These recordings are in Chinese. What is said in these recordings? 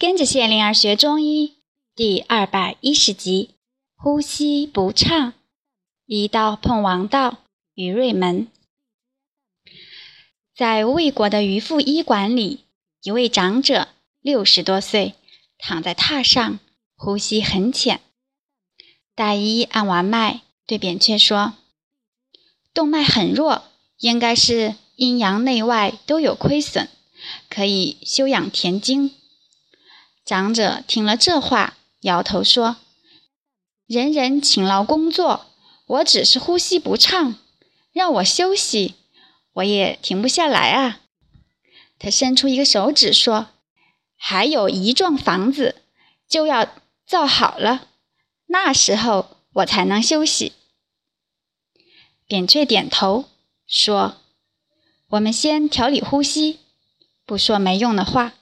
跟着谢灵儿学中医第二百一十集：呼吸不畅。一道碰王道，于瑞门。在魏国的渔父医馆里，一位长者，六十多岁，躺在榻上，呼吸很浅。大医按完脉，对扁鹊说：“动脉很弱，应该是阴阳内外都有亏损，可以休养填精。”长者听了这话，摇头说：“人人勤劳工作，我只是呼吸不畅，让我休息，我也停不下来啊。”他伸出一个手指说：“还有一幢房子就要造好了，那时候我才能休息。”扁鹊点头说：“我们先调理呼吸，不说没用的话。”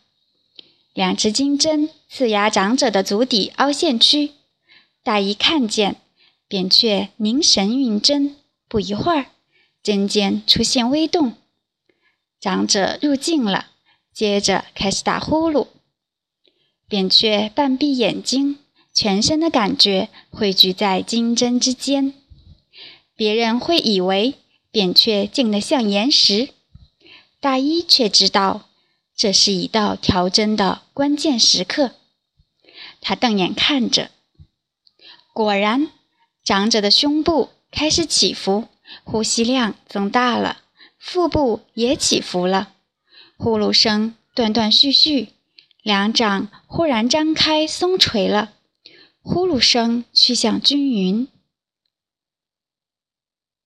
两支金针刺压长者的足底凹陷区，大医看见，扁鹊凝神运针，不一会儿，针尖出现微动，长者入静了，接着开始打呼噜。扁鹊半闭眼睛，全身的感觉汇聚在金针之间，别人会以为扁鹊静得像岩石，大医却知道。这是一道调针的关键时刻，他瞪眼看着，果然，长者的胸部开始起伏，呼吸量增大了，腹部也起伏了，呼噜声断断续续，两掌忽然张开松垂了，呼噜声趋向均匀。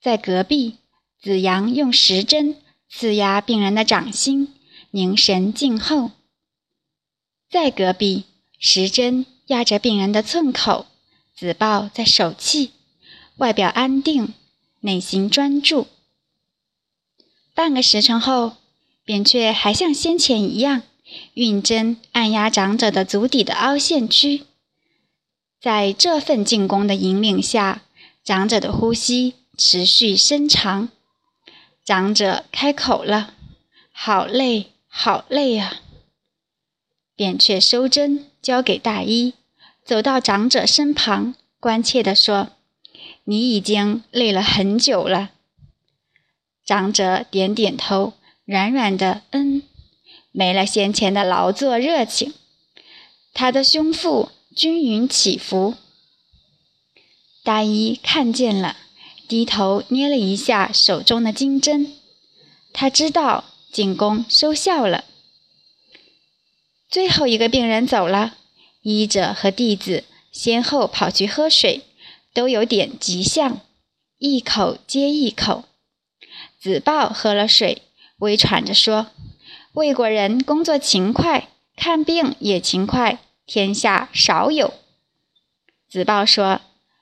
在隔壁，子阳用时针刺压病人的掌心。凝神静候，在隔壁，时针压着病人的寸口，子豹在手气，外表安定，内心专注。半个时辰后，扁鹊还像先前一样，运针按压长者的足底的凹陷区。在这份进攻的引领下，长者的呼吸持续深长。长者开口了：“好累。”好累啊！扁鹊收针，交给大医，走到长者身旁，关切地说：“你已经累了很久了。”长者点点头，软软的“嗯”，没了先前的劳作热情。他的胸腹均匀起伏。大医看见了，低头捏了一下手中的金针，他知道。进宫收效了。最后一个病人走了，医者和弟子先后跑去喝水，都有点急相，一口接一口。子豹喝了水，微喘着说：“魏国人工作勤快，看病也勤快，天下少有。”子豹说：“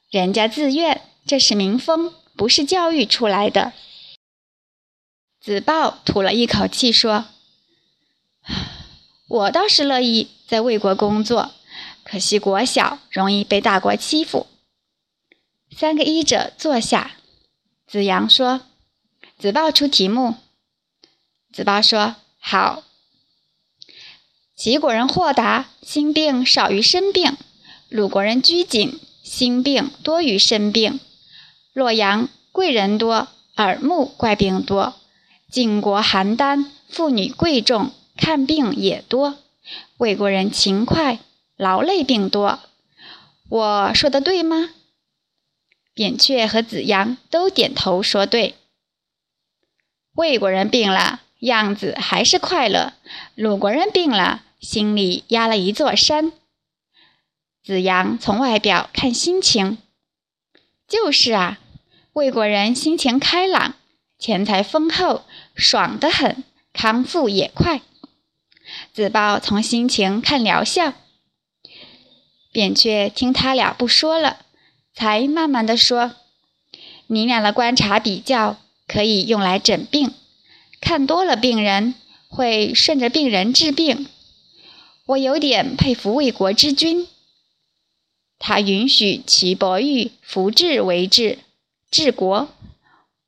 人家自愿，这是民风，不是教育出来的。”子豹吐了一口气说：“我倒是乐意在魏国工作，可惜国小，容易被大国欺负。”三个医者坐下。子阳说：“子豹出题目。”子豹说：“好。”齐国人豁达，心病少于身病；鲁国人拘谨，心病多于身病。洛阳贵人多，耳目怪病多。晋国邯郸妇女贵重，看病也多；魏国人勤快，劳累病多。我说的对吗？扁鹊和子阳都点头说对。魏国人病了，样子还是快乐；鲁国人病了，心里压了一座山。子阳从外表看心情，就是啊，魏国人心情开朗。钱财丰厚，爽得很，康复也快。子豹从心情看疗效，扁鹊听他俩不说了，才慢慢的说：“你俩的观察比较可以用来诊病，看多了病人会顺着病人治病。我有点佩服魏国之君，他允许齐伯玉扶治为治，治国。”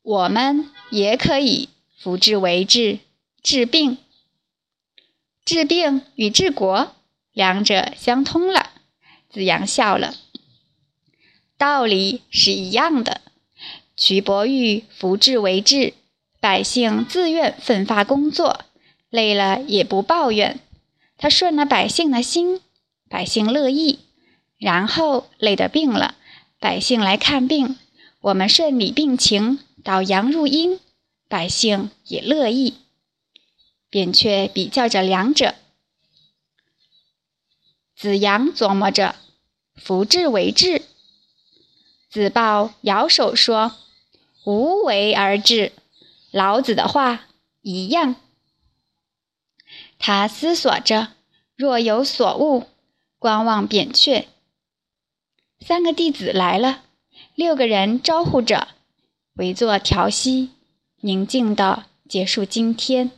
我们也可以扶治为治，治病、治病与治国两者相通了。子阳笑了，道理是一样的。瞿伯玉扶志为治，百姓自愿奋发工作，累了也不抱怨。他顺了百姓的心，百姓乐意。然后累得病了，百姓来看病，我们顺理病情，导阳入阴，百姓也乐意。扁鹊比较着两者，子阳琢磨着。扶志为治，子豹摇手说：“无为而治。”老子的话一样。他思索着，若有所悟，观望扁鹊。三个弟子来了，六个人招呼着，围坐调息，宁静地结束今天。